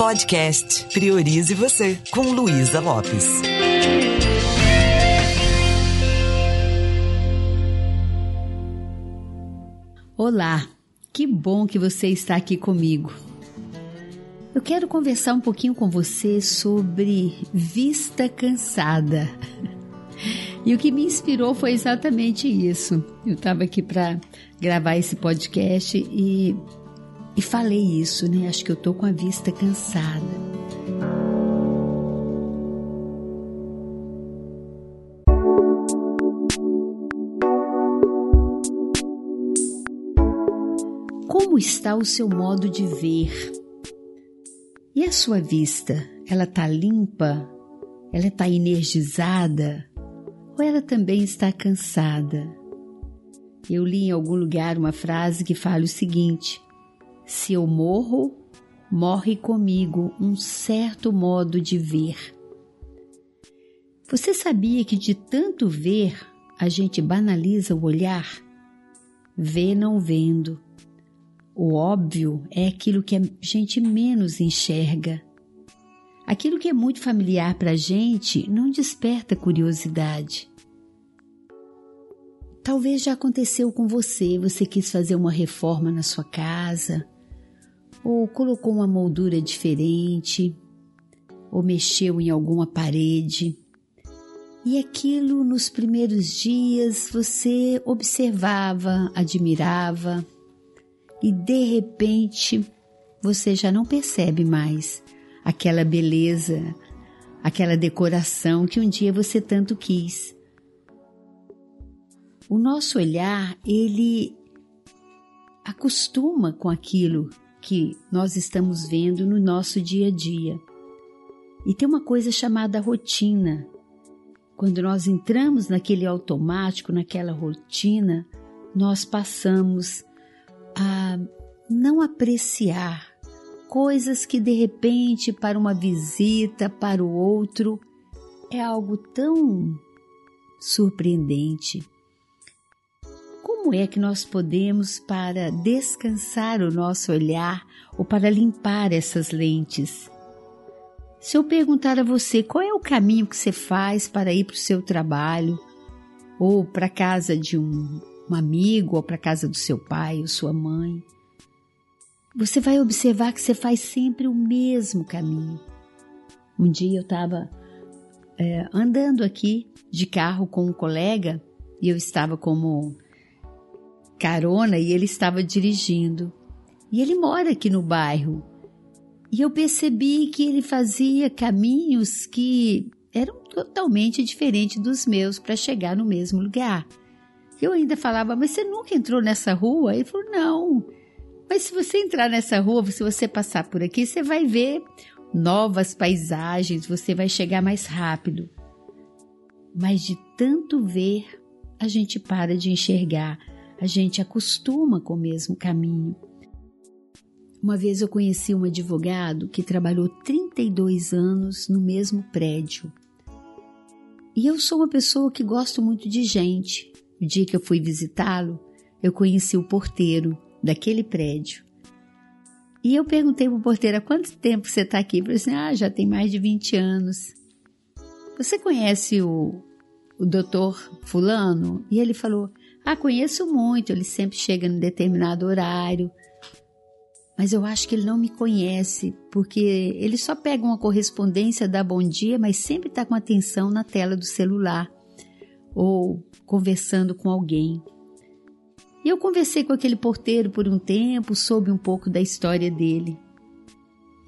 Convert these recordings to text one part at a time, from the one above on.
Podcast Priorize Você, com Luísa Lopes. Olá, que bom que você está aqui comigo. Eu quero conversar um pouquinho com você sobre vista cansada. E o que me inspirou foi exatamente isso. Eu estava aqui para gravar esse podcast e, e falei isso, né? Acho que eu tô com a vista cansada. Como está o seu modo de ver? E a sua vista? Ela está limpa? Ela está energizada? Ou ela também está cansada? Eu li em algum lugar uma frase que fala o seguinte: Se eu morro, morre comigo um certo modo de ver. Você sabia que de tanto ver, a gente banaliza o olhar? Vê não vendo. O óbvio é aquilo que a gente menos enxerga. Aquilo que é muito familiar para a gente não desperta curiosidade. Talvez já aconteceu com você, você quis fazer uma reforma na sua casa, ou colocou uma moldura diferente, ou mexeu em alguma parede. E aquilo nos primeiros dias você observava, admirava, e de repente você já não percebe mais aquela beleza, aquela decoração que um dia você tanto quis. O nosso olhar, ele acostuma com aquilo que nós estamos vendo no nosso dia a dia. E tem uma coisa chamada rotina. Quando nós entramos naquele automático, naquela rotina, nós passamos a não apreciar coisas que de repente para uma visita, para o outro, é algo tão surpreendente. Como é que nós podemos, para descansar o nosso olhar ou para limpar essas lentes? Se eu perguntar a você qual é o caminho que você faz para ir para o seu trabalho, ou para a casa de um, um amigo, ou para a casa do seu pai ou sua mãe, você vai observar que você faz sempre o mesmo caminho. Um dia eu estava é, andando aqui de carro com um colega e eu estava como carona e ele estava dirigindo. E ele mora aqui no bairro. E eu percebi que ele fazia caminhos que eram totalmente diferentes dos meus para chegar no mesmo lugar. Eu ainda falava, mas você nunca entrou nessa rua? Ele falou, não. Mas se você entrar nessa rua, se você passar por aqui, você vai ver novas paisagens, você vai chegar mais rápido. Mas de tanto ver, a gente para de enxergar a gente acostuma com o mesmo caminho. Uma vez eu conheci um advogado que trabalhou 32 anos no mesmo prédio. E eu sou uma pessoa que gosto muito de gente. O dia que eu fui visitá-lo, eu conheci o porteiro daquele prédio. E eu perguntei para o porteiro: há quanto tempo você está aqui? Ele falou assim: ah, já tem mais de 20 anos. Você conhece o, o doutor Fulano? E ele falou: ah, conheço muito, ele sempre chega em determinado horário. Mas eu acho que ele não me conhece, porque ele só pega uma correspondência, dá bom dia, mas sempre está com atenção na tela do celular ou conversando com alguém. E eu conversei com aquele porteiro por um tempo, soube um pouco da história dele.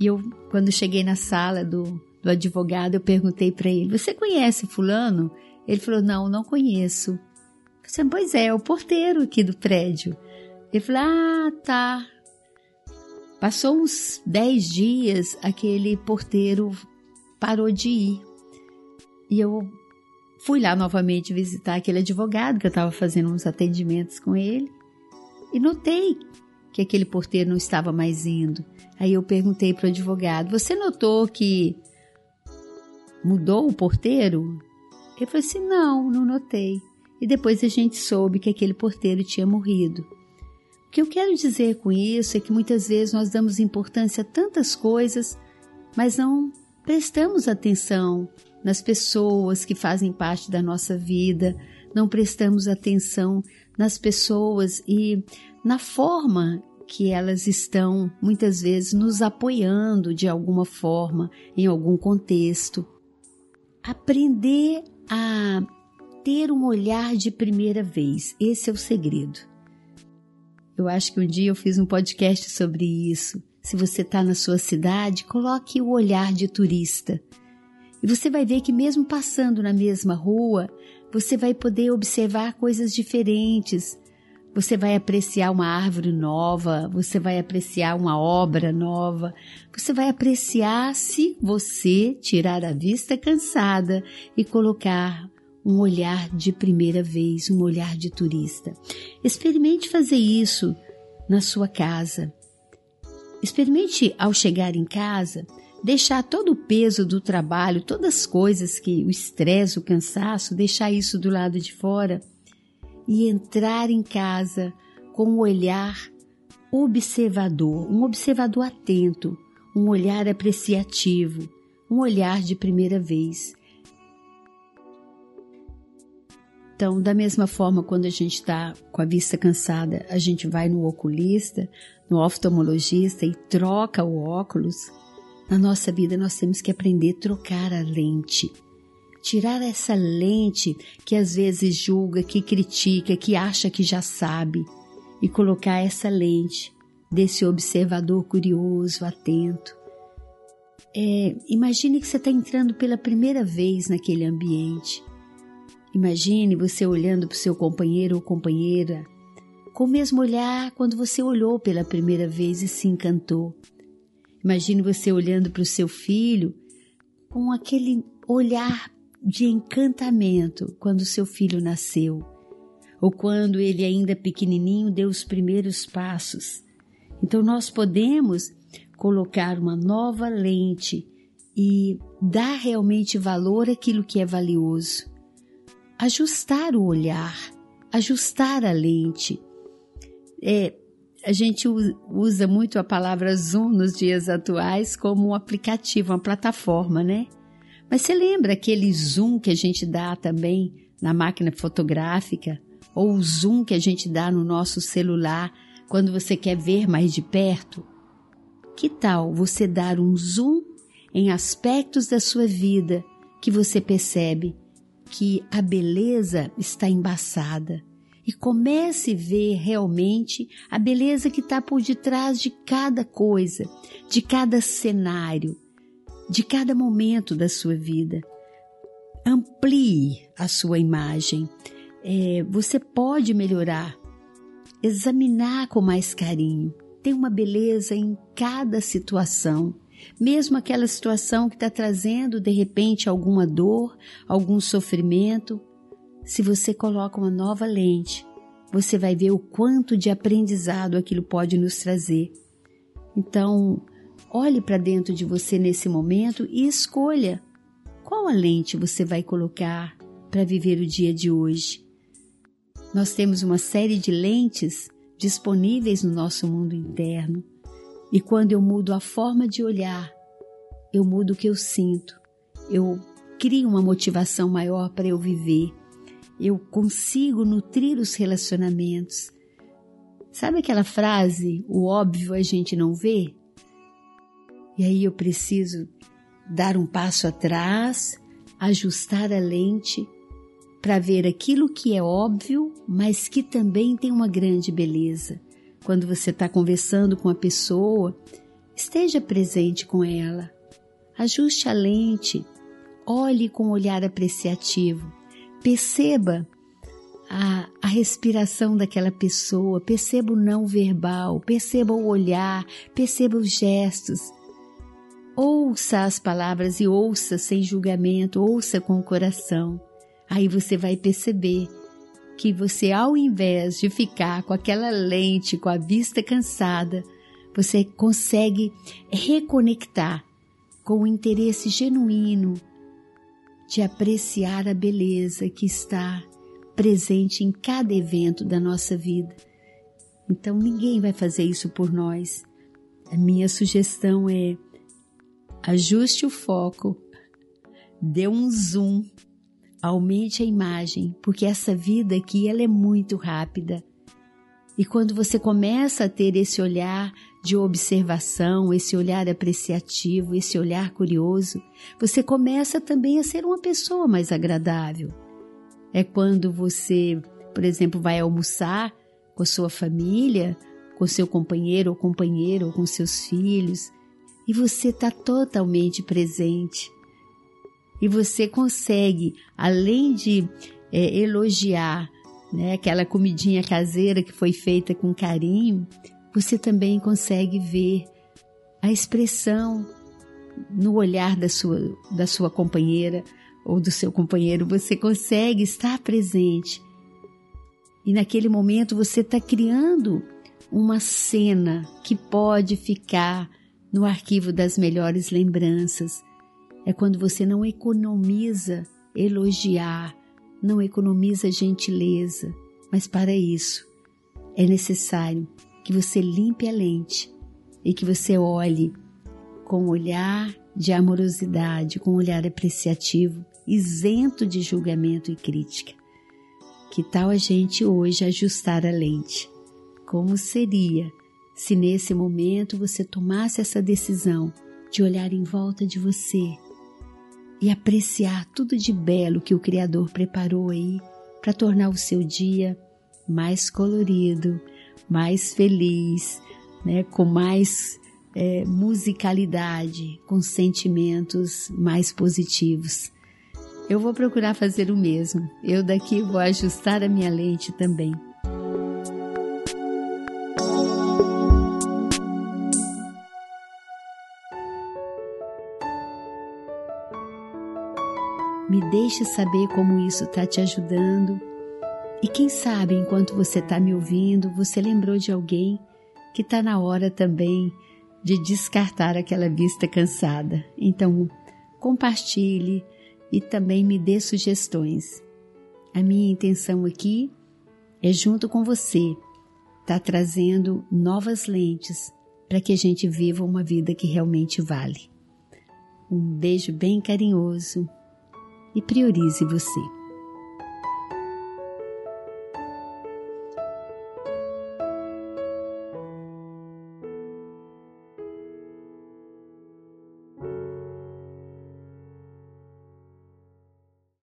E eu, quando cheguei na sala do, do advogado, eu perguntei para ele: Você conhece Fulano? Ele falou: Não, não conheço. Falei, pois é, é o porteiro aqui do prédio. Ele falou, ah, tá. Passou uns 10 dias, aquele porteiro parou de ir. E eu fui lá novamente visitar aquele advogado que eu estava fazendo uns atendimentos com ele. E notei que aquele porteiro não estava mais indo. Aí eu perguntei para o advogado: Você notou que mudou o porteiro? Ele falou assim: Não, não notei e depois a gente soube que aquele porteiro tinha morrido. O que eu quero dizer com isso é que muitas vezes nós damos importância a tantas coisas mas não prestamos atenção nas pessoas que fazem parte da nossa vida, não prestamos atenção nas pessoas e na forma que elas estão muitas vezes nos apoiando de alguma forma, em algum contexto. Aprender a ter um olhar de primeira vez, esse é o segredo. Eu acho que um dia eu fiz um podcast sobre isso. Se você está na sua cidade, coloque o olhar de turista. E você vai ver que, mesmo passando na mesma rua, você vai poder observar coisas diferentes. Você vai apreciar uma árvore nova, você vai apreciar uma obra nova, você vai apreciar se você tirar a vista cansada e colocar um olhar de primeira vez, um olhar de turista. Experimente fazer isso na sua casa. Experimente ao chegar em casa, deixar todo o peso do trabalho, todas as coisas que o estresse, o cansaço, deixar isso do lado de fora e entrar em casa com um olhar observador, um observador atento, um olhar apreciativo, um olhar de primeira vez. Então, da mesma forma, quando a gente está com a vista cansada, a gente vai no oculista, no oftalmologista e troca o óculos. Na nossa vida, nós temos que aprender a trocar a lente. Tirar essa lente que às vezes julga, que critica, que acha que já sabe, e colocar essa lente desse observador curioso, atento. É, imagine que você está entrando pela primeira vez naquele ambiente Imagine você olhando para o seu companheiro ou companheira com o mesmo olhar quando você olhou pela primeira vez e se encantou. Imagine você olhando para o seu filho com aquele olhar de encantamento quando seu filho nasceu, ou quando ele ainda pequenininho deu os primeiros passos. Então nós podemos colocar uma nova lente e dar realmente valor àquilo que é valioso ajustar o olhar, ajustar a lente. É, a gente usa muito a palavra Zoom nos dias atuais como um aplicativo, uma plataforma, né? Mas você lembra aquele zoom que a gente dá também na máquina fotográfica? Ou o zoom que a gente dá no nosso celular quando você quer ver mais de perto? Que tal você dar um zoom em aspectos da sua vida que você percebe que a beleza está embaçada e comece a ver realmente a beleza que está por detrás de cada coisa, de cada cenário, de cada momento da sua vida. Amplie a sua imagem. É, você pode melhorar, examinar com mais carinho. Tem uma beleza em cada situação mesmo aquela situação que está trazendo de repente alguma dor, algum sofrimento, se você coloca uma nova lente, você vai ver o quanto de aprendizado aquilo pode nos trazer. Então, olhe para dentro de você nesse momento e escolha qual a lente você vai colocar para viver o dia de hoje. Nós temos uma série de lentes disponíveis no nosso mundo interno. E quando eu mudo a forma de olhar, eu mudo o que eu sinto, eu crio uma motivação maior para eu viver, eu consigo nutrir os relacionamentos. Sabe aquela frase, o óbvio a gente não vê? E aí eu preciso dar um passo atrás, ajustar a lente para ver aquilo que é óbvio, mas que também tem uma grande beleza. Quando você está conversando com a pessoa, esteja presente com ela. Ajuste a lente, olhe com um olhar apreciativo, perceba a, a respiração daquela pessoa, perceba o não verbal, perceba o olhar, perceba os gestos. Ouça as palavras e ouça sem julgamento, ouça com o coração. Aí você vai perceber que você, ao invés de ficar com aquela lente, com a vista cansada, você consegue reconectar com o interesse genuíno de apreciar a beleza que está presente em cada evento da nossa vida. Então ninguém vai fazer isso por nós. A minha sugestão é ajuste o foco, dê um zoom, aumente a imagem, porque essa vida aqui ela é muito rápida. E quando você começa a ter esse olhar de observação, esse olhar apreciativo, esse olhar curioso, você começa também a ser uma pessoa mais agradável. É quando você, por exemplo, vai almoçar com a sua família, com seu companheiro ou companheira ou com seus filhos, e você está totalmente presente. E você consegue, além de é, elogiar né, aquela comidinha caseira que foi feita com carinho, você também consegue ver a expressão no olhar da sua, da sua companheira ou do seu companheiro, você consegue estar presente. E naquele momento você está criando uma cena que pode ficar no arquivo das melhores lembranças. É quando você não economiza elogiar, não economiza gentileza, mas para isso é necessário que você limpe a lente e que você olhe com olhar de amorosidade, com olhar apreciativo, isento de julgamento e crítica. Que tal a gente hoje ajustar a lente? Como seria se nesse momento você tomasse essa decisão de olhar em volta de você e apreciar tudo de belo que o Criador preparou aí para tornar o seu dia mais colorido, mais feliz, né, com mais é, musicalidade, com sentimentos mais positivos. Eu vou procurar fazer o mesmo. Eu daqui vou ajustar a minha lente também. Me deixe saber como isso está te ajudando. E quem sabe, enquanto você está me ouvindo, você lembrou de alguém que está na hora também de descartar aquela vista cansada. Então, compartilhe e também me dê sugestões. A minha intenção aqui é, junto com você, estar tá trazendo novas lentes para que a gente viva uma vida que realmente vale. Um beijo bem carinhoso e priorize você.